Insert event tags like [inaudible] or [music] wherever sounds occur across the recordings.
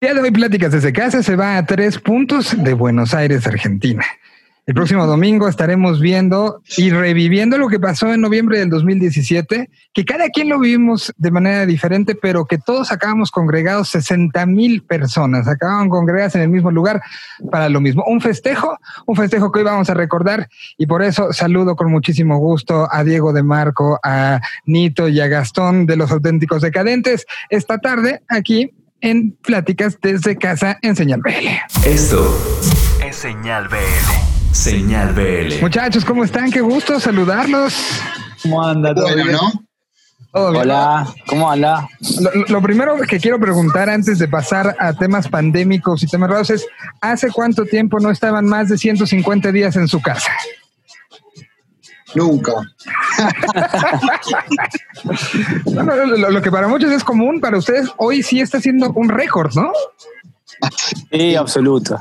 día de hoy, Pláticas desde casa se va a tres puntos de Buenos Aires, Argentina. El próximo domingo estaremos viendo y reviviendo lo que pasó en noviembre del 2017, que cada quien lo vivimos de manera diferente, pero que todos acabamos congregados, 60 mil personas, acababan congregadas en el mismo lugar para lo mismo. Un festejo, un festejo que hoy vamos a recordar y por eso saludo con muchísimo gusto a Diego de Marco, a Nito y a Gastón de los auténticos decadentes esta tarde aquí en Pláticas desde casa en Señal BL. Esto es Señal BL. Señal BL. Muchachos, ¿cómo están? Qué gusto saludarlos. ¿Cómo anda? ¿Todo bueno, ¿no? Hola, ¿cómo anda? Lo, lo, primero que quiero preguntar antes de pasar a temas pandémicos y temas raros es, ¿hace cuánto tiempo no estaban más de 150 días en su casa? Nunca. [laughs] bueno, lo, lo, que para muchos es común, para ustedes hoy sí está siendo un récord, ¿no? Sí, absoluto.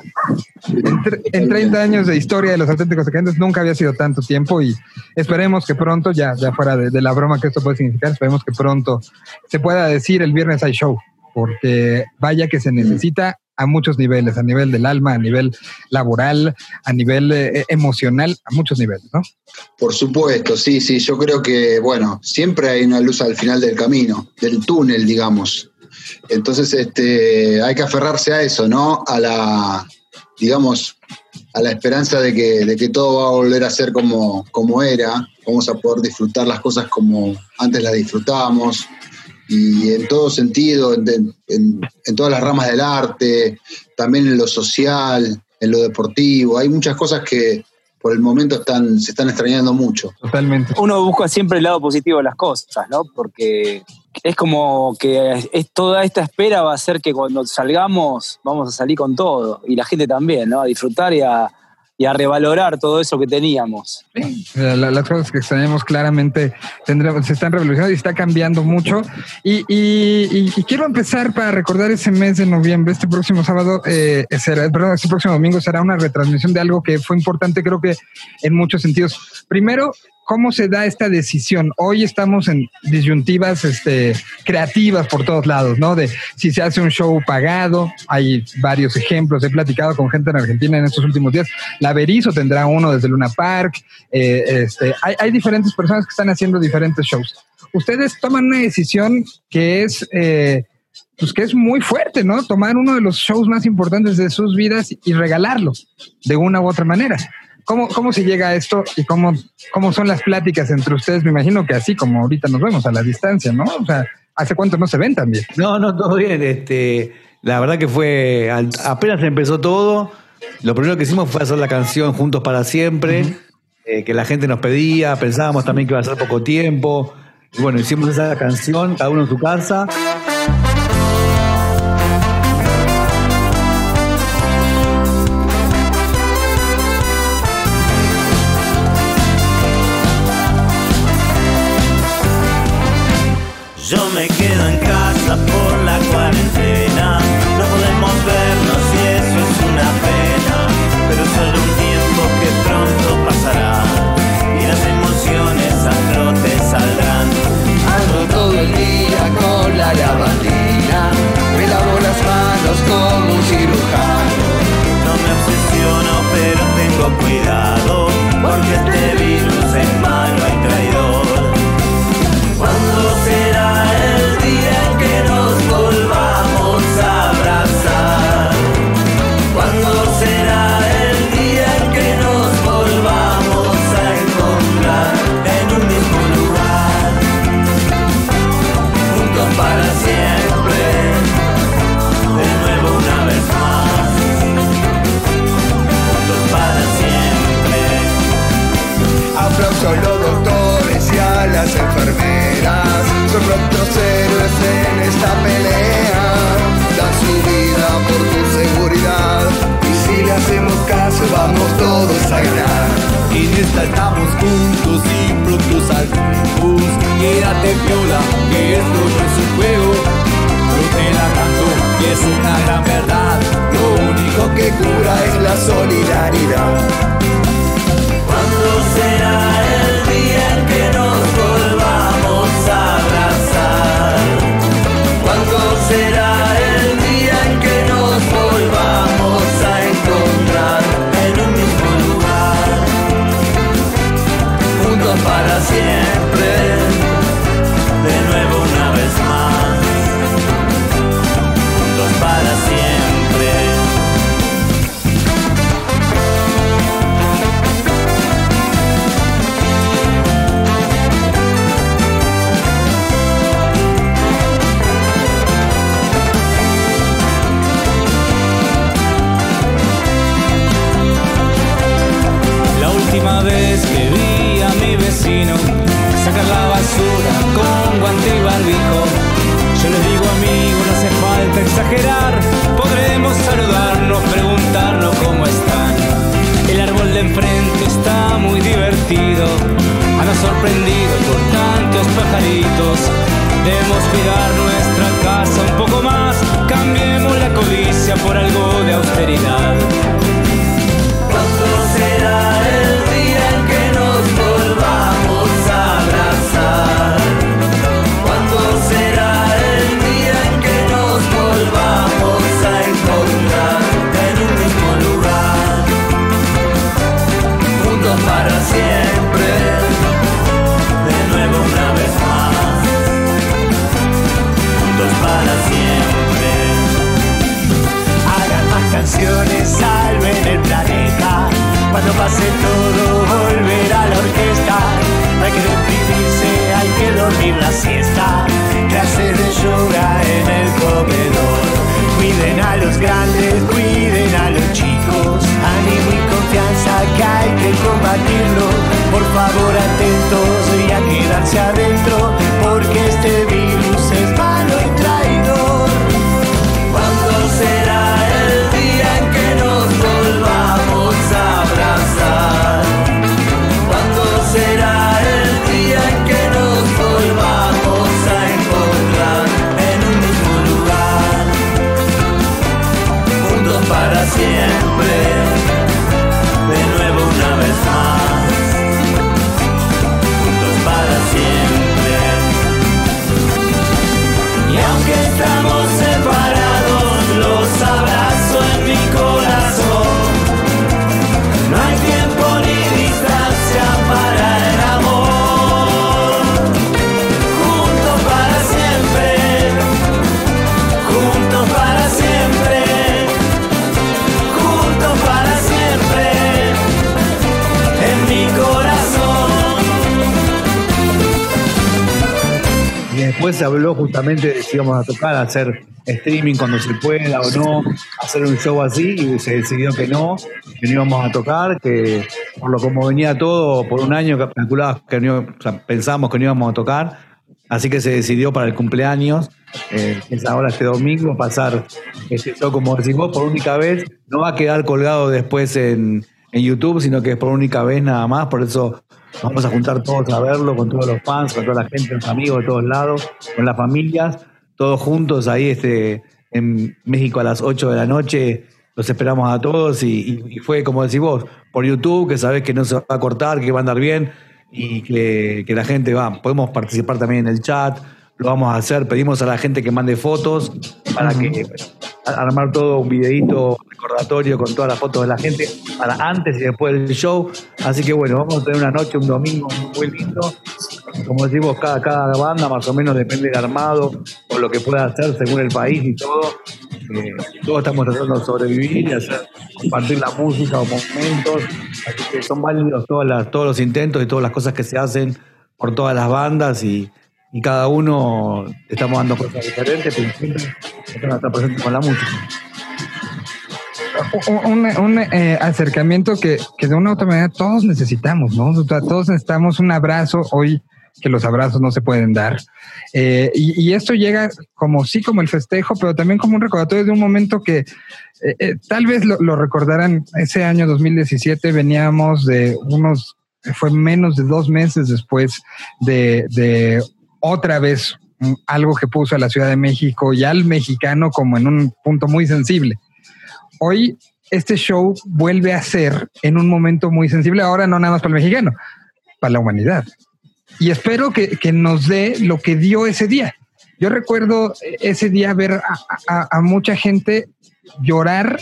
En, en, 30 años de historia de los auténticos secretos nunca había sido tanto tiempo y esperemos que pronto, ya, ya fuera de, de, la broma que esto puede significar, esperemos que pronto se pueda decir el viernes hay show, porque vaya que se necesita a muchos niveles, a nivel del alma, a nivel laboral, a nivel eh, emocional, a muchos niveles, ¿no? Por supuesto, sí, sí, yo creo que, bueno, siempre hay una luz al final del camino, del túnel, digamos. Entonces, este, hay que aferrarse a eso, ¿no? A la, digamos, a la esperanza de que, de que todo va a volver a ser como, como era, vamos a poder disfrutar las cosas como antes las disfrutábamos, y en todo sentido, en, en, en, todas las ramas del arte, también en lo social, en lo deportivo. Hay muchas cosas que por el momento están, se están extrañando mucho. Totalmente. Uno busca siempre el lado positivo de las cosas, ¿no? Porque es como que es, toda esta espera va a hacer que cuando salgamos vamos a salir con todo. Y la gente también, ¿no? A disfrutar y a, y a revalorar todo eso que teníamos. Las cosas que extrañamos claramente tendremos, se están revolucionando y está cambiando mucho. Y, y, y, quiero empezar para recordar ese mes de noviembre, este próximo sábado, eh, será, perdón, este próximo domingo será una retransmisión de algo que fue importante, creo que en muchos sentidos. Primero, ¿Cómo se da esta decisión? Hoy estamos en disyuntivas este, creativas por todos lados, ¿no? De si se hace un show pagado, hay varios ejemplos, he platicado con gente en Argentina en estos últimos días, la Berizo tendrá uno desde Luna Park, eh, este, hay, hay, diferentes personas que están haciendo diferentes shows. Ustedes toman una decisión que es... Eh, pues que es muy fuerte, ¿no? Tomar uno de los shows más importantes de sus vidas y regalarlo de una u otra manera. ¿Cómo, ¿Cómo se llega a esto y cómo, cómo son las pláticas entre ustedes? Me imagino que así como ahorita nos vemos a la distancia, ¿no? O sea, ¿hace cuánto no se ven también? No, no, todo bien. Este, la verdad que fue, apenas empezó todo, lo primero que hicimos fue hacer la canción Juntos para Siempre, uh -huh. eh, que la gente nos pedía, pensábamos también que iba a ser poco tiempo. Y bueno, hicimos esa canción, cada uno en su casa. Yo me quedo en casa por la cuarentena. No podemos vernos y eso es una pena. Pero solo un tiempo que pronto pasará. Y las emociones a flote saldrán. Ando todo el día con la lavandina. Me lavo las manos como un cirujano. No me obsesiono, pero tengo cuidado. Porque este virus es malo A los doctores y a las enfermeras, son nuestros héroes en esta pelea. Dan su vida por tu seguridad y si le hacemos caso vamos todos a ganar. En esta estamos juntos y pronto saldremos. Quédate viola, que esto no es un juego. Yo te la canto y es una gran verdad. Lo único que cura es la solidaridad. ¿Cuándo será exagerar. Cuando pase todo, volverá la orquesta. No hay que deprimirse, hay que dormir la siesta. Clases de yoga en el comedor. Cuiden a los grandes, cuiden a los chicos. Ánimo y confianza que hay que combatirlo. Se habló justamente de si íbamos a tocar, hacer streaming cuando se pueda o no, hacer un show así, y se decidió que no, que no íbamos a tocar, que por lo como venía todo, por un año calculaba que no, que no íbamos a tocar, así que se decidió para el cumpleaños, eh, es ahora este domingo, pasar este show, como decís vos, por única vez, no va a quedar colgado después en, en YouTube, sino que es por única vez nada más, por eso Vamos a juntar todos a verlo con todos los fans, con toda la gente, los amigos de todos lados, con las familias, todos juntos ahí este, en México a las 8 de la noche. Los esperamos a todos y, fue como decís vos, por YouTube, que sabés que no se va a cortar, que va a andar bien y que la gente va. Podemos participar también en el chat, lo vamos a hacer. Pedimos a la gente que mande fotos para que armar todo un videíto recordatorio con todas las fotos de la gente para antes y después del show. Así que bueno, vamos a tener una noche, un domingo muy lindo. Como decimos, cada, cada banda más o menos depende del armado o lo que pueda hacer según el país y todo. Eh, todos estamos tratando de sobrevivir y hacer, compartir la música o momentos. Así que son válidos todas las, todos los intentos y todas las cosas que se hacen por todas las bandas y, y cada uno estamos dando cosas diferentes, pero siempre estamos estar presentes con la música. un, un, eh, acercamiento que, que de una u otra manera todos necesitamos, ¿no? Todos necesitamos un abrazo hoy que los abrazos no se pueden dar. Eh, y, esto llega como sí, como el festejo, pero también como un recordatorio de un momento que eh, tal vez lo, lo, recordarán, ese año 2017 veníamos de unos, fue menos de dos meses después de, de otra vez algo que puso a la Ciudad de México y al mexicano como en un punto muy sensible hoy este show vuelve a ser en un momento muy sensible, ahora no nada más para el mexicano, para la humanidad. Y espero que, que nos dé lo que dio ese día. Yo recuerdo ese día ver a, a, a, mucha gente llorar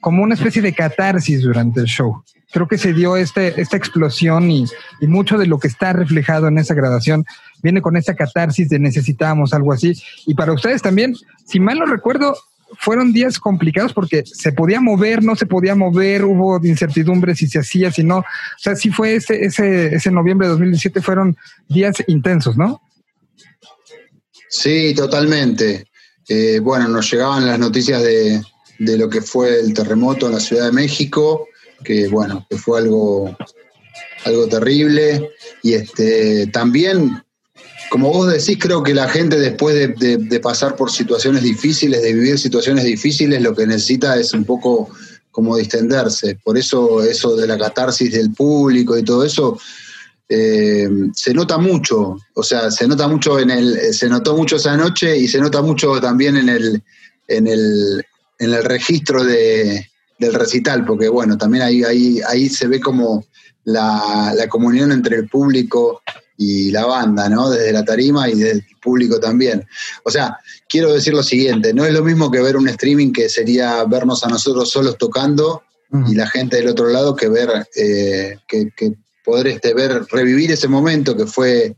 como una especie de catarsis durante el show. Creo que se dio este, esta explosión y, y, mucho de lo que está reflejado en esa grabación viene con esa catarsis de necesitábamos algo así. Y para ustedes también, si mal no recuerdo, fueron días complicados porque se podía mover, no se podía mover, hubo incertidumbre si se hacía, si no. O sea, sí fue ese, ese, ese noviembre de 2017, fueron días intensos, ¿no? Sí, totalmente. Eh, bueno, nos llegaban las noticias de, de, lo que fue el terremoto en la Ciudad de México, que bueno, que fue algo, algo terrible. Y este también como vos decís, creo que la gente después de, pasar por situaciones difíciles, de vivir situaciones difíciles, lo que necesita es un poco como distenderse. Por eso eso de la catarsis del público y todo eso eh, se nota mucho. O sea, se nota mucho en el, se notó mucho esa noche y se nota mucho también en el, en el, en el registro de, del recital, porque bueno, también ahí, ahí, ahí se ve como la, la comunión entre el público y la banda, ¿no? Desde la tarima y desde el público también. O sea, quiero decir lo siguiente, no es lo mismo que ver un streaming que sería vernos a nosotros solos tocando y la gente del otro lado que ver, eh, que, que poder este, ver, revivir ese momento que fue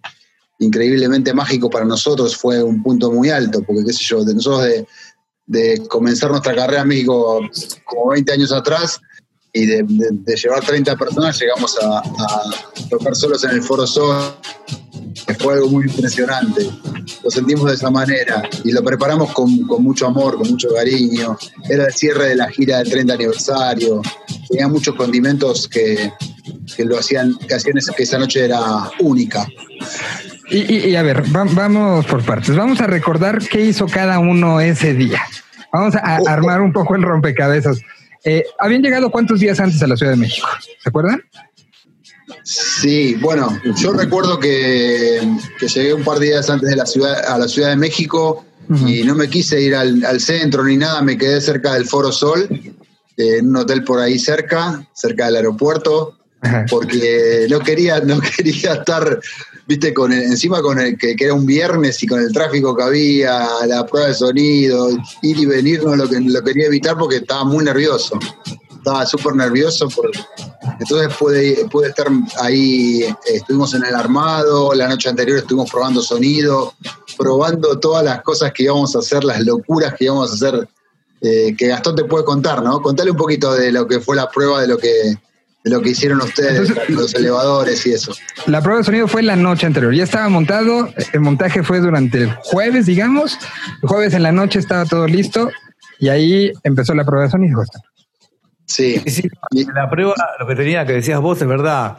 increíblemente mágico para nosotros, fue un punto muy alto, porque qué sé yo, de nosotros de, de comenzar nuestra carrera en México como 20 años atrás y de, de- de llevar 30 personas llegamos a, a tocar solos en el Foro Sol, fue algo muy impresionante. Lo sentimos de esa manera y lo preparamos con, con mucho amor, con mucho cariño. Era el cierre de la gira del 30 aniversario. Tenía muchos condimentos que, que lo hacían, que hacían esa- que esa noche era única. Y, y- y a ver, va- vamos por partes. Vamos a recordar qué hizo cada uno ese día. Vamos a, a armar un poco el rompecabezas. Eh, ¿Habían llegado cuántos días antes a la Ciudad de México? ¿Se acuerdan? Sí, bueno, yo recuerdo que, que llegué un par de días antes de la ciudad, a la Ciudad de México y no me quise ir al, al centro ni nada, me quedé cerca del Foro Sol, en un hotel por ahí cerca, cerca del aeropuerto, porque no quería, no [laughs] quería estar, viste, con el- encima con el que, era un viernes y con el tráfico que había, la prueba de sonido, ir y venir, no lo, lo quería evitar porque estaba muy nervioso. Estaba súper nervioso, por, entonces pude, pude estar ahí, estuvimos en el armado, la noche anterior estuvimos probando sonido, probando todas las cosas que íbamos a hacer, las locuras que íbamos a hacer, eh, que Gastón te puede contar, ¿no? Contale un poquito de lo que fue la prueba, de lo que, de lo que hicieron ustedes, Entonces- los elevadores y eso. La prueba de sonido fue la noche anterior. Ya estaba montado. El montaje fue durante el jueves, digamos. El jueves en la noche estaba todo listo y ahí empezó la prueba de sonido. Sí. Sí, la prueba, lo que tenía que decías vos es verdad.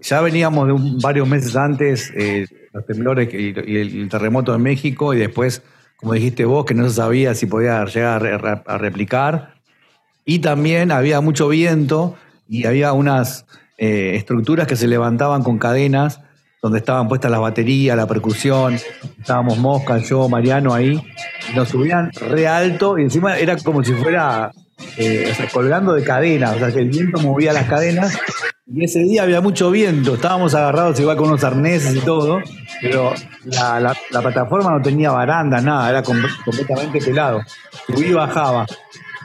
Ya veníamos de un- varios meses antes, eh, los temblores y, y el, terremoto en México, y después, como dijiste vos, que no se sabía si podía llegar a, re- a replicar. Y también había mucho viento y había unas eh, estructuras que se levantaban con cadenas donde estaban puestas las baterías, la percusión. Estábamos Mosca, yo, Mariano ahí. Nos subían re alto y encima era como si fuera eh, colgando de cadenas. O sea, que el viento movía las cadenas. Y ese día había mucho viento. Estábamos agarrados igual con unos arneses y todo. Pero la, la- la plataforma no tenía baranda, nada. Era com- completamente pelado. Subí y bajaba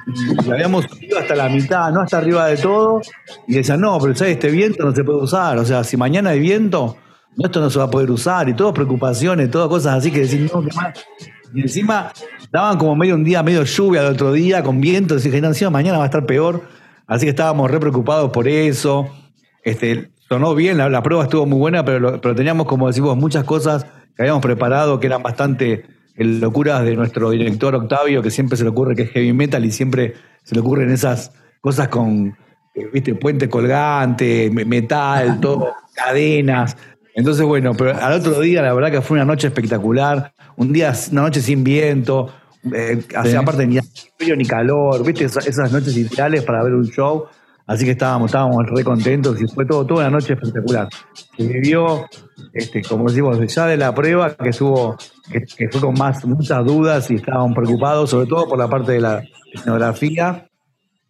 y habíamos subido hasta la mitad, no hasta arriba de todo, y decían, no, pero ¿sabes? este viento no se puede usar, o sea, si mañana hay viento, esto no se va a poder usar, y todas preocupaciones, todas cosas así que decir, no, qué mal. Y encima daban como medio un día, medio lluvia al otro día, con viento, y dije, encima mañana va a estar peor, así que estábamos re preocupados por eso, este, sonó bien, la, la prueba estuvo muy buena, pero, pero teníamos, como decimos, muchas cosas que habíamos preparado que eran bastante eh, locuras de nuestro director Octavio, que siempre se le ocurre que es heavy metal y siempre se le ocurren esas cosas con, eh, viste, puente colgante, me- metal, todo, cadenas. Entonces, bueno, pero al otro día la verdad que fue una noche espectacular, un día, una noche sin viento, eh, aparte ni frío ni calor, viste, esas, esas noches ideales para ver un show. Así que estábamos, estábamos re contentos y fue todo, toda una noche espectacular. Se vivió, este, como decimos, ya de la prueba que estuvo, que, que fue con más, muchas dudas y estábamos preocupados, sobre todo por la parte de la escenografía.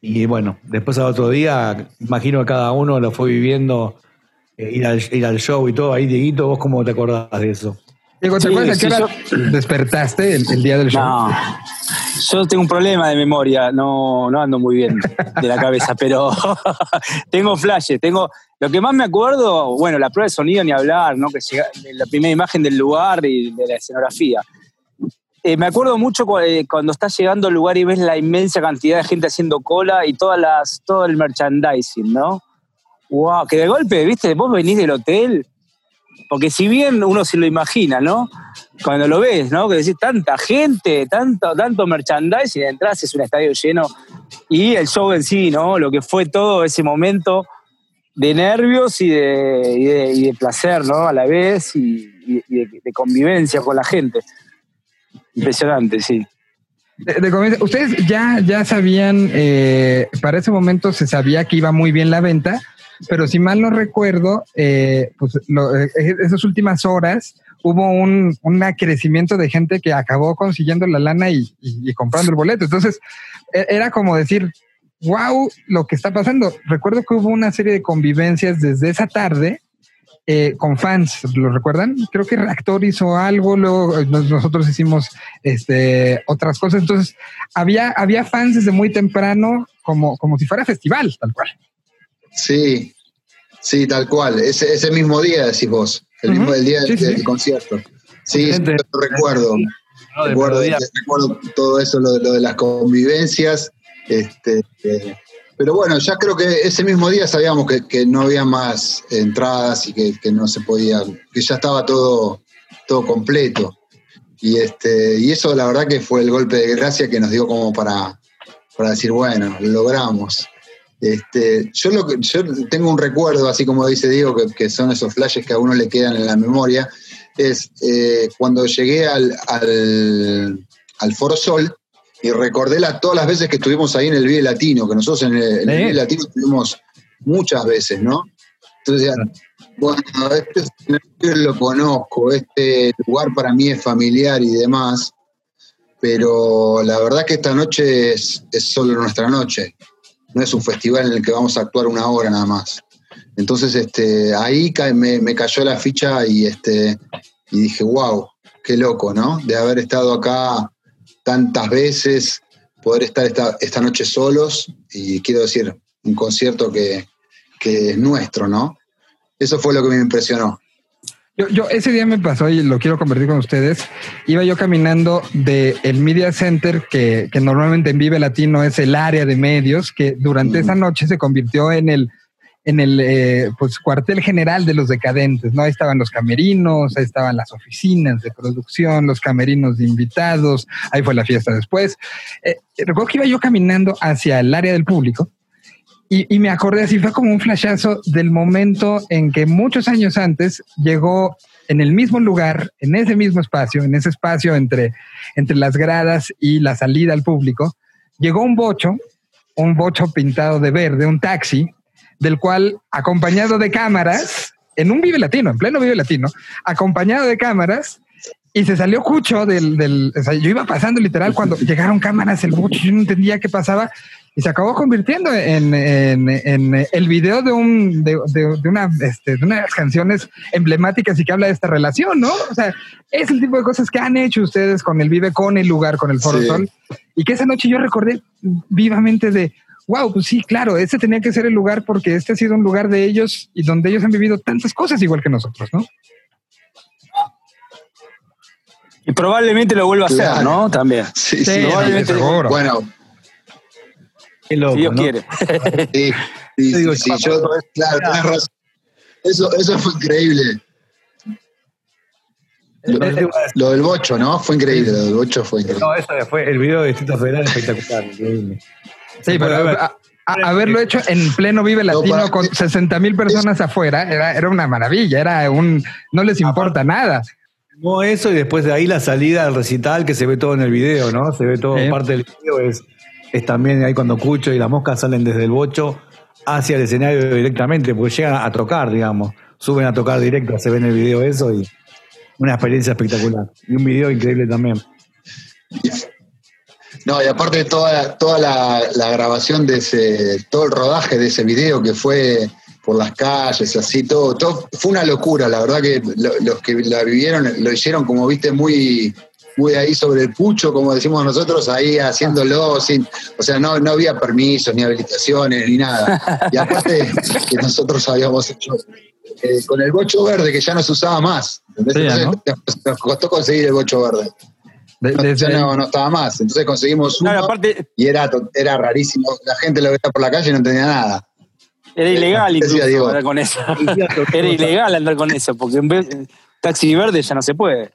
Y bueno, después al otro día, imagino que cada uno lo fue viviendo, eh, ir, al, ir al show y todo. Ahí, Dieguito, ¿vos cómo te acordás de eso? Diego, ¿te Sí, acuerdas qué sí, hora despertaste el, el día del show? No, yo tengo un problema de memoria, no, no ando muy bien de la cabeza, pero [laughs] tengo flashes, tengo... Lo que más me acuerdo, bueno, la prueba de sonido ni hablar, ¿no? Que la primera imagen del lugar y de la escenografía. Eh, me acuerdo mucho eh, cuando estás llegando al lugar y ves la inmensa cantidad de gente haciendo cola y todas las, todo el merchandising, ¿no? Wow, que de golpe, viste, vos venís del hotel, porque si bien uno se lo imagina, ¿no? Cuando lo ves, ¿no? Que decís tanta gente, tanto, tanto merchandising, entras es un estadio lleno y el show en sí, ¿no? Lo que fue todo ese momento de nervios y de, y de, y de placer, ¿no? A la vez y, de, convivencia con la gente. Impresionante, sí. ustedes ya, ya sabían, eh, para ese momento se sabía que iba muy bien la venta, pero si mal no recuerdo, eh, pues eh, esas últimas horas hubo un, un crecimiento de gente que acabó consiguiendo la lana y, comprando el boleto. Entonces, e- era como decir, wow, lo que está pasando. Recuerdo que hubo una serie de convivencias desde esa tarde eh, con fans, ¿lo recuerdan? Creo que Reactor hizo algo, luego eh, nos- nosotros hicimos este, otras cosas. Entonces, había, había fans desde muy temprano, como, como si fuera festival, tal cual. Sí, sí, tal cual. Ese, ese mismo día decís vos, el mismo el día Sí, del, sí. del concierto. Sí, sí, Gente- lo recuerdo. ¿no? De recuerdo, recuerdo todo eso, lo, de- lo de las convivencias. Este, eh, pero bueno, ya creo que ese mismo día sabíamos que, que no había más entradas y que, que no se podía, que ya estaba todo, todo completo. Y, este, y eso la verdad que fue el golpe de gracia que nos dio como para, para decir, bueno, lo logramos. Este, yo, lo que, yo tengo un recuerdo, así como dice Diego, que, que son esos flashes que a uno le quedan en la memoria, es eh, cuando llegué al, al, al Foro Sol y recordé la- todas las veces que estuvimos ahí en el Vive Latino, que nosotros en el, en el. Vive Latino estuvimos muchas veces, ¿no? Entonces, bueno, este lo conozco, este lugar para mí es familiar y demás, pero la verdad que esta noche es, es solo nuestra noche, no es un festival en el que vamos a actuar una hora nada más. Entonces, este, ahí me, me cayó la ficha y, este, y dije, wow, qué loco, ¿no? De haber estado acá tantas veces, poder estar esta, esta noche solos y quiero decir, un concierto que, que es nuestro, ¿no? Eso fue lo que me impresionó. Yo, yo ese día me pasó y lo quiero compartir con ustedes. Iba yo caminando de el Media Center, que, que normalmente en Vive Latino es el área de medios, que durante Mm. esa noche se convirtió en el en el eh, pues cuartel general de los decadentes, ¿no? Ahí estaban los camerinos, ahí estaban las oficinas de producción, los camerinos de invitados, ahí fue la fiesta después. Eh, recuerdo que iba yo caminando hacia el área del público y, y me acordé así, fue como un flashazo del momento en que muchos años antes llegó en el mismo lugar, en ese mismo espacio, en ese espacio entre, entre las gradas y la salida al público, llegó un bocho, un bocho pintado de verde, un taxi, del cual, acompañado de cámaras, en un Vive Latino, en pleno Vive Latino, acompañado de cámaras, y se salió Cucho del, del yo iba pasando literal cuando llegaron cámaras, el bocho, yo no entendía qué pasaba, y se acabó convirtiendo en, en- en el video de un de, de- de una este, de una de las canciones emblemáticas y que habla de esta relación, ¿no? O sea, es el tipo de cosas que han hecho ustedes con el Vive, con el lugar, con el Foro Sí. Sol, y que esa noche yo recordé vivamente de wow, pues sí, claro, este tenía que ser el lugar porque este ha sido un lugar de ellos y donde ellos han vivido tantas cosas igual que nosotros, ¿no? Y probablemente lo vuelva a hacer. ¿no? También. Sí, Sí, sí, probablemente- seguro. Bueno, loco, Si Dios ¿no? quiere. [laughs] sí, sí, digo, sí, yo- claro, tenés razón. Eso, eso fue increíble. Lo, Eh, eh, lo del bocho, ¿no? Fue increíble, lo del bocho fue increíble. No, eso fue el video de Distrito Federal espectacular, increíble. Sí, pero a haberlo hecho en pleno Vive No, Latino para- con 60 mil personas afuera era, era una maravilla, era un, no les importa nada. No eso y después de ahí la salida al recital que se ve todo en el video, ¿no? Se ve todo Sí. parte del video, es, es también ahí cuando Cucho y las moscas salen desde el bocho hacia el escenario directamente, porque llegan a tocar, digamos, suben a tocar directo, se ve en el video eso y una experiencia espectacular. Y un video increíble también. No, y aparte toda, toda la, la grabación de ese, todo el rodaje de ese video que fue por las calles, así, todo, todo fue una locura, la verdad que lo- los que la vivieron lo hicieron como viste muy, muy ahí sobre el pucho, como decimos nosotros, ahí haciéndolo sin, o sea, no, no había permisos, ni habilitaciones, ni nada. Y aparte que nosotros habíamos hecho eh, con el bocho verde, que ya no se usaba más. Entonces, nos, nos costó conseguir el bocho verde. De- No, desde- no, no estaba más. Entonces conseguimos uno Claro, aparte, y era, era rarísimo. La gente lo veía por la calle y no entendía nada. era ilegal incluso andar con eso. [laughs] Era ilegal andar con eso, porque en vez taxi verde ya no se puede.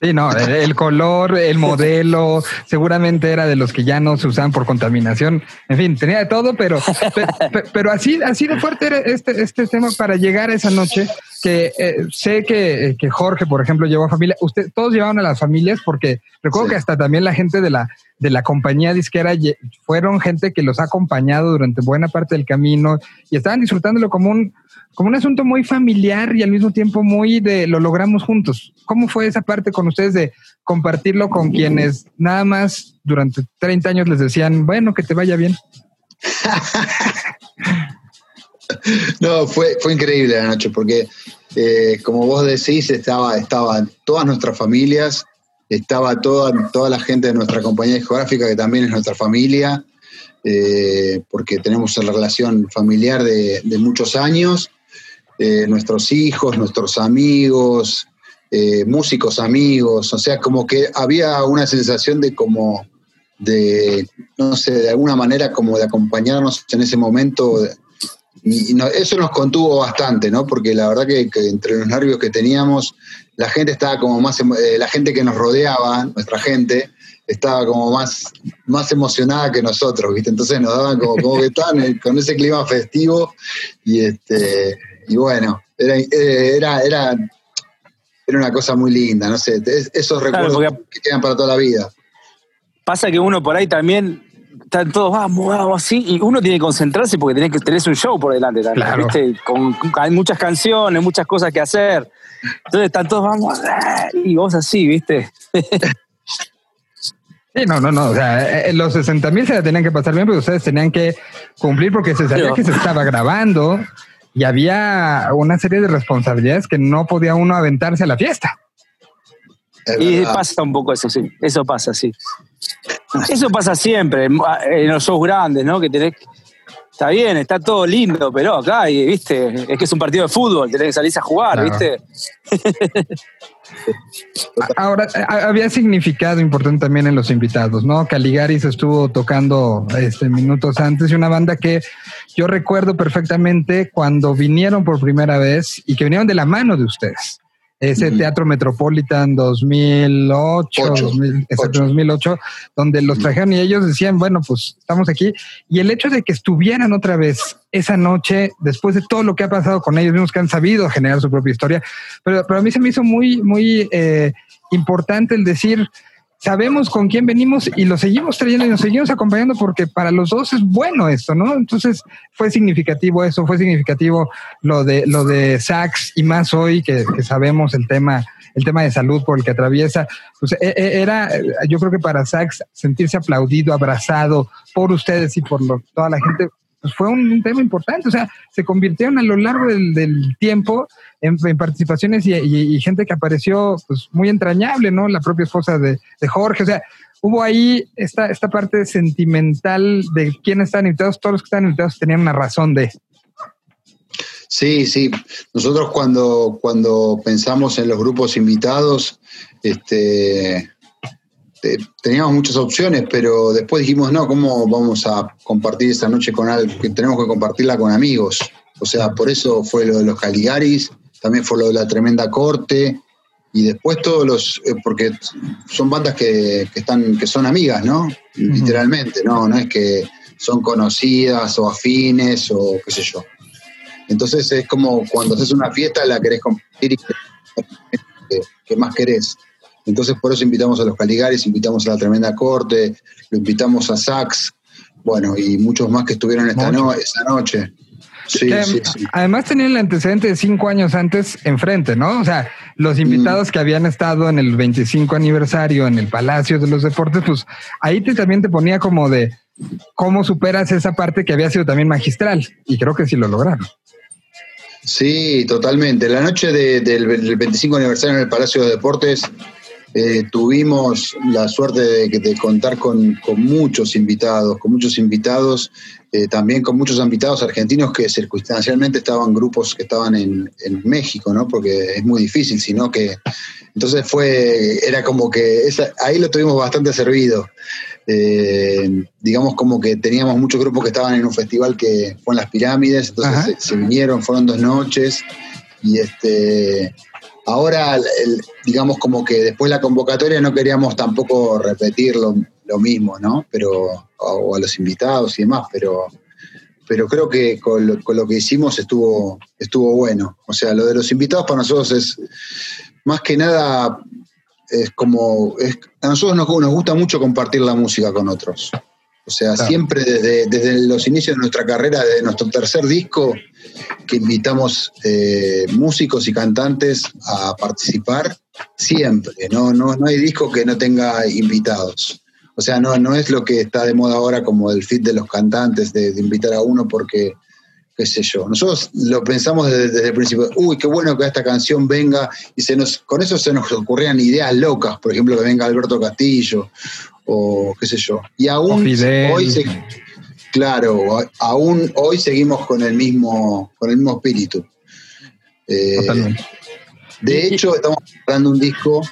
Sí, no, el, color, el [laughs] modelo, seguramente era de los que ya no se usaban por contaminación. En fin, tenía de todo, pero, pe- pe- pero así, así de fuerte era este, este tema para llegar a esa noche. que eh, sé que, que Jorge, por ejemplo, llevó a familia. Usted, todos llevaban a las familias porque recuerdo Sí. que hasta también la gente de la, de la compañía disquera fueron gente que los ha acompañado durante buena parte del camino y estaban disfrutándolo como un, como un asunto muy familiar y al mismo tiempo muy de lo logramos juntos. ¿Cómo fue esa parte con ustedes de compartirlo con quienes nada más durante 30 años les decían, bueno, que te vaya bien? [laughs] No, fue, fue increíble la noche, porque eh, como vos decís, estaba, estaban todas nuestras familias, estaba toda, toda la gente de nuestra compañía discográfica, que también es nuestra familia, eh, porque tenemos una relación familiar de, de muchos años, eh, nuestros hijos, nuestros amigos, eh, músicos amigos, o sea, como que había una sensación de como, de, no sé, de alguna manera como de acompañarnos en ese momento. Y, eso nos contuvo bastante, ¿no? Porque la verdad que, que entre los nervios que teníamos, la gente estaba como más, eh, la gente que nos rodeaba, nuestra gente, estaba como más, más emocionada que nosotros, ¿viste? Entonces nos daban como, como que estaban eh, con ese clima festivo y este y bueno, era, eh, era, era, era una cosa muy linda, no sé, es- esos recuerdos que quedan para toda la vida. Pasa que uno por ahí también están todos, vamos, vamos, así, y uno tiene que concentrarse porque tenés que tenés un show por delante también, Claro. ¿viste? Con, hay muchas canciones, muchas cosas que hacer. Entonces están todos, vamos, ah, y vos así, ¿viste? [laughs] Sí, no, no, no. O sea, eh, los 60 mil se la tenían que pasar bien, pero ustedes tenían que cumplir porque se sabía que se estaba grabando y había una serie de responsabilidades que no podía uno aventarse a la fiesta. es Y pasa un poco eso, sí. Eso pasa, sí. [laughs] Eso pasa siempre en en los shows grandes, ¿no? Que tenés. Está bien, está todo lindo, pero acá, y, ¿viste? Es que es un partido de fútbol, tenés que salirse a jugar, Claro. ¿viste? [laughs] [laughs] Ahora, a- había significado importante también en los invitados, ¿no? Caligaris estuvo tocando este, minutos antes y una banda que yo recuerdo perfectamente cuando vinieron por primera vez y que vinieron de la mano de ustedes. Ese. Teatro Metropolitan 2008, Ocho. 2000, exacto, Ocho. 2008, donde los trajeron y ellos decían, bueno, pues estamos aquí. Y el hecho de que estuvieran otra vez esa noche, después de todo lo que ha pasado con ellos mismos, que han sabido generar su propia historia, pero, pero a mí se me hizo muy, muy eh, importante el decir, sabemos con quién venimos y lo seguimos trayendo y nos seguimos acompañando porque para los dos es bueno esto, ¿no? Entonces fue significativo eso, fue significativo lo de lo de Sax y más hoy que, sabemos el tema el tema de salud por el que atraviesa, pues e- e- era, yo creo que para Sax sentirse aplaudido, abrazado por ustedes y por lo- toda la gente, pues fue un, tema importante, o sea, se convirtieron a lo largo del, tiempo en, participaciones y, y- gente que apareció pues muy entrañable, ¿no? La propia esposa de, de Jorge, o sea, hubo ahí esta, esta parte sentimental de quiénes están invitados, todos los que están invitados tenían una razón de. Sí, sí. Nosotros cuando, cuando pensamos en los grupos invitados, este, te- teníamos muchas opciones, pero después dijimos, no, ¿cómo vamos a compartir esa noche con alguien? Que tenemos que compartirla con amigos. O sea, por eso fue lo de los Caligaris, también fue lo de la Tremenda Corte, y después todos los, eh, porque son bandas que, que están, que son amigas, ¿no? Literalmente, ¿no? No es que son conocidas o afines o qué sé yo. Entonces es como cuando haces una fiesta la querés compartir y que, que más querés. Entonces por eso invitamos a los Caligaris, invitamos a la Tremenda Corte, lo invitamos a Sax, bueno, y muchos más que estuvieron esta no- esa noche. Sí, Que, sí, sí. Además tenían el antecedente de cinco años antes enfrente, ¿no? O sea, los invitados que habían estado en el 25 aniversario en el Palacio de los Deportes, pues ahí te, también te ponía como de cómo superas esa parte que había sido también magistral. Y creo que sí lo lograron. Sí, totalmente. La noche de- del, del 25 aniversario en el Palacio de Deportes eh, tuvimos la suerte de, de contar con, con muchos invitados, con muchos invitados, eh, también con muchos invitados argentinos que circunstancialmente estaban grupos que estaban en, en México, ¿no? Porque es muy difícil, sino que entonces fue, era como que esa- ahí lo tuvimos bastante servido. Eh, digamos como que teníamos muchos grupos que estaban en un festival que fue en las pirámides, entonces se vinieron, fueron dos noches y este ahora el- digamos como que después la convocatoria no queríamos tampoco repetir lo, lo mismo, ¿no? Pero o a los invitados y demás, pero pero creo que con lo, con lo que hicimos estuvo, estuvo bueno. O sea, lo de los invitados para nosotros es más que nada, es como, es- a nosotros nos, nos gusta mucho compartir la música con otros. O sea, Claro. siempre desde, desde los inicios de nuestra carrera, desde nuestro tercer disco, que invitamos eh, músicos y cantantes a participar, siempre. No, no, no hay disco que no tenga invitados. O sea, no, no es lo que está de moda ahora como el fit de los cantantes, de, de invitar a uno porque, qué sé yo. Nosotros lo pensamos desde, desde el principio, uy, qué bueno que esta canción venga, y se nos, con eso se nos ocurrían ideas locas, por ejemplo, que venga Alberto Castillo, o qué sé yo. Y aún hoy se, claro, aún hoy seguimos con el mismo, con el mismo espíritu. Eh, Totalmente. de hecho, estamos preparando un disco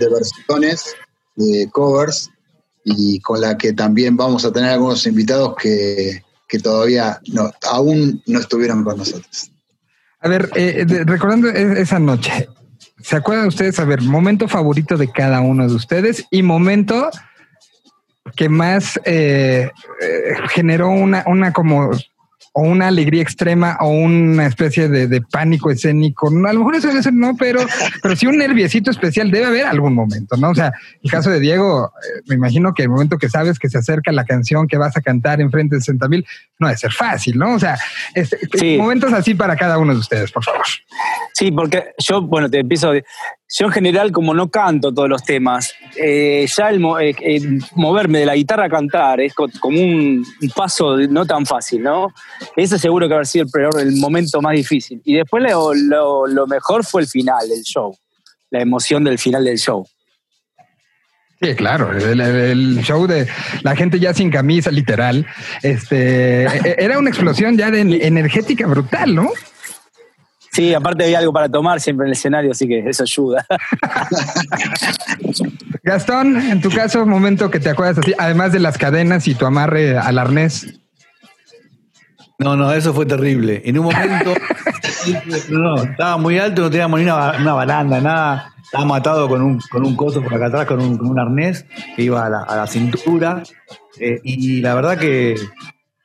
de versiones, de covers, y con la que también vamos a tener algunos invitados que, que todavía no, aún no estuvieron con nosotros. A ver, eh, de- recordando e- esa noche, ¿se acuerdan ustedes? A ver, momento favorito de cada uno de ustedes y momento que más eh, eh, generó una, una como o una alegría extrema o una especie de, de pánico escénico. No, a lo mejor eso debe ser no, pero, pero sí un nerviosito especial debe haber algún momento, ¿no? O sea, el caso de Diego, eh, me imagino que el momento que sabes que se acerca la canción que vas a cantar enfrente de 60 mil, no debe ser fácil, ¿no? O sea, este, Sí. momentos así para cada uno de ustedes, por favor. Sí, porque yo, bueno, te empiezo. Yo en general, como no canto todos los temas, eh, ya el, mo- eh, eh, moverme de la guitarra a cantar es co- como un, paso no tan fácil, ¿no? Ese seguro que haber sido el, peor, el momento más difícil. Y después lo, lo- lo mejor fue el final del show, la emoción del final del show. Sí, claro, el, el- el show de la gente ya sin camisa, literal, este, e- era una explosión ya de energética brutal, ¿no? Sí, aparte había algo para tomar siempre en el escenario, así que eso ayuda. [laughs] Gastón, en tu caso, momento que te acuerdas así, además de las cadenas y tu amarre al arnés. No, no, eso fue terrible. En un momento, [laughs] no, no, estaba muy alto, no teníamos ni una, una baranda, nada. Estaba matado con un, con un coso por acá atrás, con un, con un arnés que iba a la, a la cintura. Eh, y la verdad que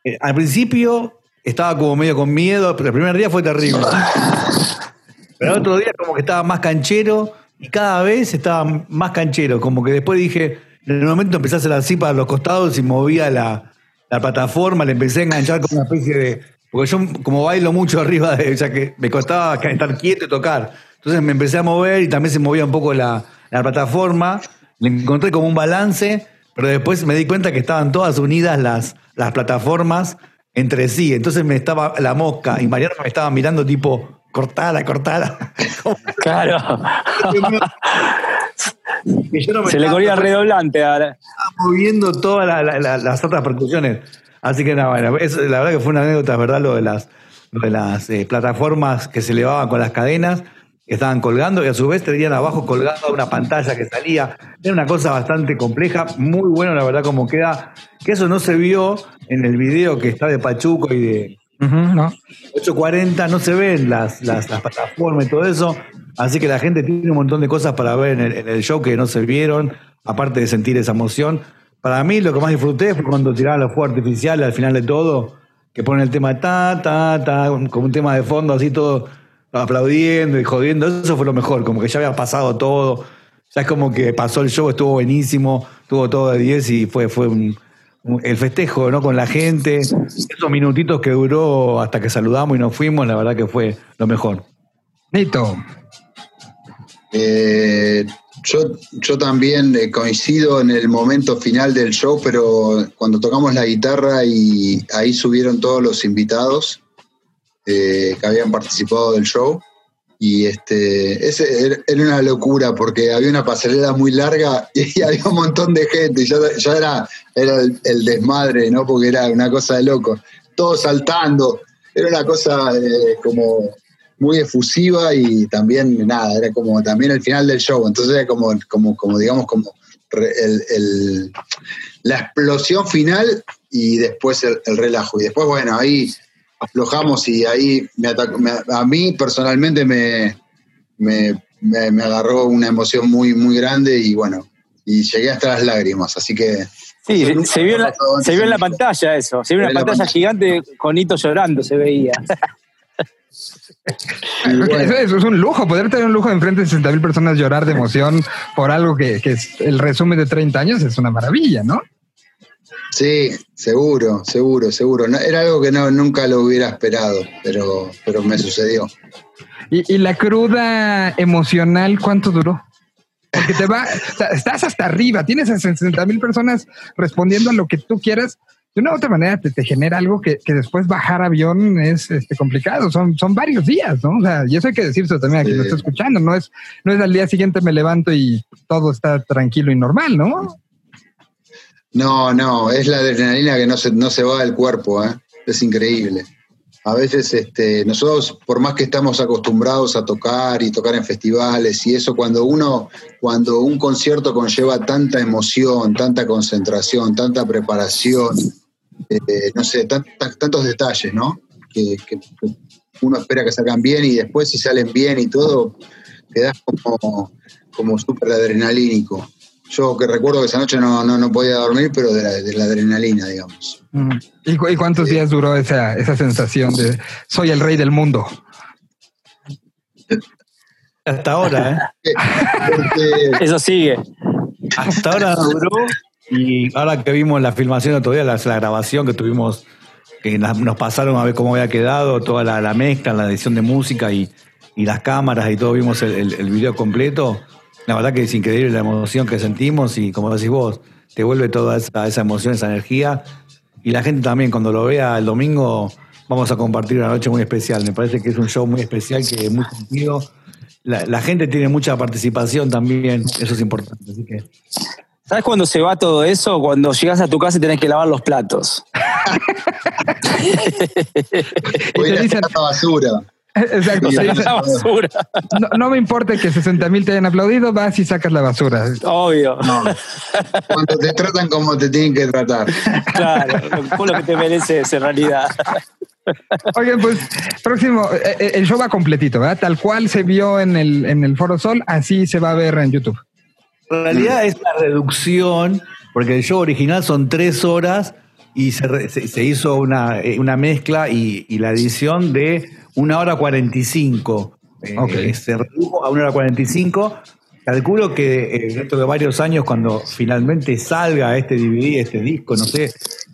eh, al principio estaba como medio con miedo, pero el primer día fue terrible. Pero el otro día como que estaba más canchero y cada vez estaba más canchero. Como que después dije, en el momento empecé a hacer así para los costados y movía la, la plataforma, le empecé a enganchar con una especie de... Porque yo como bailo mucho arriba, de, o sea que me costaba estar quieto y tocar. Entonces me empecé a mover y también se movía un poco la, la plataforma. Le encontré como un balance, pero después me di cuenta que estaban todas unidas las, las plataformas entre sí. Entonces me estaba la mosca y Mariano me estaba mirando tipo, cortala, cortala. [laughs] Claro. Y yo no me Se le corría redoblante ahora. estaba moviendo todas la- la- la- las otras percusiones. Así que nada, bueno, eso, la verdad que fue una anécdota, ¿verdad? Lo de las, lo de las eh, plataformas que se elevaban con las cadenas, que estaban colgando y a su vez tenían abajo colgada una pantalla que salía. Era una cosa bastante compleja, muy bueno, la verdad, como queda. Que eso no se vio en el video que está de Pachuco y de, Ujú, ¿no? 8.40 no se ven las, las, las plataformas y todo eso. Así que la gente tiene un montón de cosas para ver en el, show que no se vieron, aparte de sentir esa emoción. Para mí lo que más disfruté fue cuando tiraban los fuegos artificiales al final de todo, que ponen el tema ta, ta, ta, como un tema de fondo así todo aplaudiendo y jodiendo. Eso fue lo mejor, como que ya había pasado todo. Ya es como que pasó el show, estuvo buenísimo, estuvo todo de 10 y fue, fue el festejo ¿no? con la gente. Esos minutitos que duró hasta que saludamos y nos fuimos, la verdad que fue lo mejor. Nito, Eh, yo, yo también eh, coincido en el momento final del show, pero cuando tocamos la guitarra y ahí subieron todos los invitados eh, que habían participado del show. Y este, era- una locura porque había una pasarela muy larga [laughs] y había un montón de gente. Y ya era, era el, desmadre, ¿no? Porque era una cosa de loco. Todos saltando. Era una cosa como muy efusiva y también, nada, era como también el final del show. Entonces era como, como, como digamos, como el- el- la explosión final y después el, el relajo. Y después, bueno, ahí aflojamos y ahí me atacó- me- a mí personalmente me, me, me- agarró una emoción muy, muy grande y bueno, y llegué hasta las lágrimas. Así que Sí, nunca se vio, en la, se vio en la pantalla eso. Se vio en En la la pantalla pantalla. gigante con Hito llorando, se veía. [laughs] Bueno, eso, eso es un lujo, poder tener un lujo enfrente de 60 mil personas llorar de emoción por algo que, que es el resumen de 30 años es una maravilla, ¿no? Sí, seguro, seguro, seguro. No, era algo que no, nunca lo hubiera esperado, pero, pero me sucedió. Y, y la cruda emocional, ¿cuánto duró? Porque te va, o sea, estás hasta arriba, tienes a 60 mil personas respondiendo a lo que tú quieras. De una u otra manera te, te genera algo que, que después bajar avión es este, complicado. Son, son varios días, ¿no? O sea, y eso hay que decirse también a quien Sí. lo está escuchando. No es, no es al día siguiente me levanto y todo está tranquilo y normal, ¿no? No, no, es la adrenalina que no se, no se va del cuerpo, ¿eh? es increíble. A veces este, nosotros, por más que estamos acostumbrados a tocar y tocar en festivales y eso, cuando uno, cuando un concierto conlleva tanta emoción, tanta concentración, tanta preparación, eh, no sé, tan- tan- tantos detalles, ¿no? Que uno espera que salgan bien y después si salen bien y todo, quedas como, como súper adrenalínico. Yo que recuerdo que esa noche no, no, no podía dormir, pero de la, de la adrenalina, digamos. Mm. ¿Y, cu- y cuántos días duró esa, esa sensación de soy el rey del mundo? Hasta ahora, ¿eh? Porque, [laughs] Eso sigue. Hasta ahora duró. Y ahora que vimos la filmación otro día, la, la grabación que tuvimos, que nos pasaron a ver cómo había quedado, toda la, la mezcla, la edición de música y, y las cámaras y todo, vimos el, el- el video completo. La verdad que es increíble la emoción que sentimos y como decís vos, te vuelve toda esa, esa emoción, esa energía. Y la gente también, cuando lo vea el domingo, vamos a compartir una noche muy especial. Me parece que es un show muy especial, que es muy sentido. La, la gente tiene mucha participación también, eso es importante. Así que ¿Sabes cuándo se va todo eso? Cuando llegas a tu casa y tenés que lavar los platos. [laughs] voy a la basura. Exacto. O sea, te la basura. no, no me importa que 60 mil te hayan aplaudido, vas y sacas la basura. Obvio. Cuando te tratan como te tienen que tratar. Claro, con lo que te mereces en realidad. Oigan, pues próximo, eh, eh, el show va completito, ¿verdad? Tal cual se vio en el, en el Foro Sol, así se va a ver en YouTube. En realidad es una reducción, porque el show original son tres horas y se, se- se hizo una, eh, una mezcla y, y la edición de una hora cuarenta y cinco. Eh, Ok. Se redujo a una hora cuarenta y cinco. Calculo que eh, dentro de varios años, cuando finalmente salga este DVD, este disco, no sé,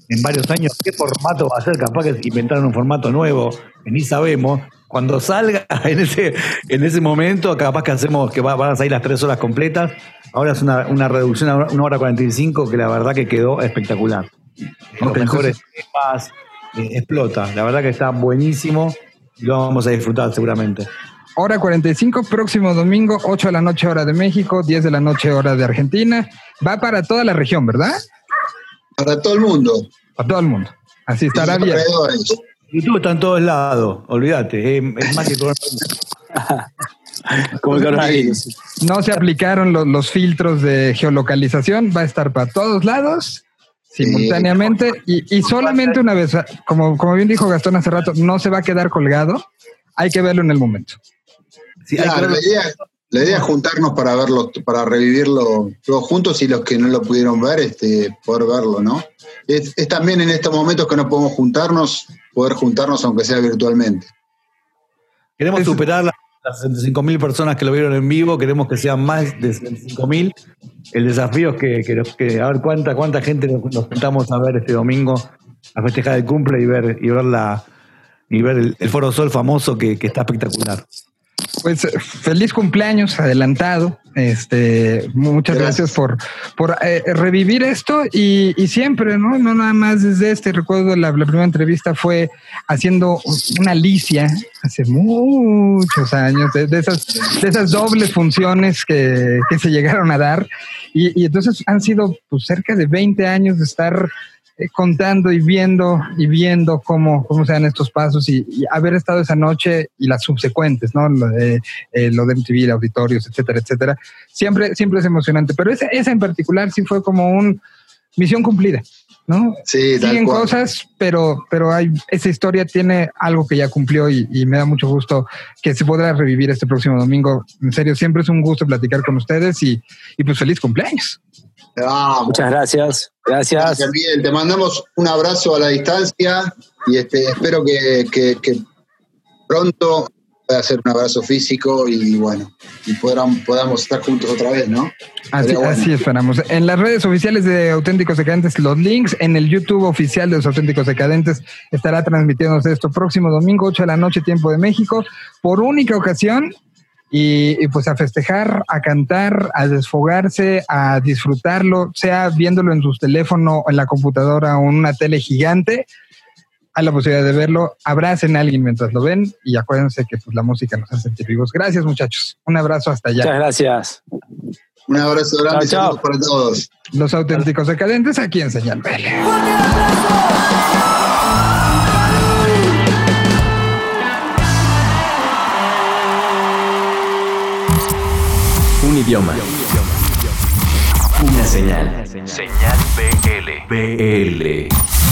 en varios años, qué formato va a ser, capaz que inventaron un formato nuevo, que ni sabemos. Cuando salga [laughs] en ese, en ese momento, capaz que hacemos que va- van a salir las tres horas completas. Ahora es una, una reducción a una hora 45 que la verdad que quedó espectacular. Los Ok, mejores temas, eh, explota. La verdad que está buenísimo y lo vamos a disfrutar seguramente. Hora 45, próximo domingo, 8 de la noche hora de México, 10 de la noche hora de Argentina. Va para toda la región, ¿verdad? Para todo el mundo. Para todo el mundo. Así estará bien. YouTube está en todos lados, olvídate. Es, es más que todo. [laughs] Como. No se aplicaron los, los filtros de geolocalización, va a estar para todos lados simultáneamente y, y solamente una vez, como, como bien dijo Gastón hace rato, no se va a quedar colgado, hay que verlo en el momento. Sí, Claro, la idea, la idea es juntarnos para verlo, para revivirlo todos juntos y los que no lo pudieron ver, este, poder verlo, ¿no? Es, es también en estos momentos que no podemos juntarnos, poder juntarnos aunque sea virtualmente. Queremos Es- superar las, las 65 mil personas que lo vieron en vivo, queremos que sean más de 65 mil. El desafío es que, que, a ver cuánta, cuánta gente nos, nos juntamos a ver este domingo, a festejar el cumple y ver, y ver, la, y ver el, el Foro Sol famoso que, que está espectacular. Pues eh, feliz cumpleaños adelantado. Este, muchas gracias, Gracias. por, por eh, revivir esto y, y siempre, ¿no? No nada más desde este. Recuerdo la, la primera entrevista fue haciendo una Alicia hace muchos años, de, de esas, de esas dobles funciones que, que se llegaron a dar. Y, y entonces han sido pues, cerca de 20 años de estar contando y viendo y viendo cómo, cómo se dan estos pasos y, y haber estado esa noche y las subsecuentes, ¿no? Lo de, eh, lo de MTV, auditorios, etcétera, etcétera. Siempre, siempre es emocionante, pero esa, esa en particular sí fue como un misión cumplida. ¿No? Sí, Siguen cosas, pero, pero hay, esa historia tiene algo que ya cumplió y, y me da mucho gusto que se podrá revivir este próximo domingo. En serio, siempre es un gusto platicar con ustedes y, y pues feliz cumpleaños. Muchas gracias. Gracias. Gracias, Miguel. Te mandamos un abrazo a la distancia y este, espero que, que- que pronto hacer un abrazo físico y bueno, y podamos, podamos estar juntos otra vez, ¿no? Así, Sería bueno. así esperamos. En las redes oficiales de Auténticos Decadentes, los links. En el YouTube oficial de los Auténticos Decadentes estará transmitiéndose esto próximo domingo, 8 de la noche, tiempo de México, por única ocasión. Y, y pues a festejar, a cantar, a desfogarse, a disfrutarlo, sea viéndolo en su teléfono, en la computadora o en una tele gigante. Hay la posibilidad de verlo. Abracen a alguien mientras lo ven y acuérdense que pues, la música nos hace sentir vivos. Gracias, muchachos. Un abrazo hasta allá. Muchas gracias. Un abrazo grande Chao, chao. para todos. Los auténticos decadentes aquí en Señal BL. Un idioma. Una señal. Señal BL. BL.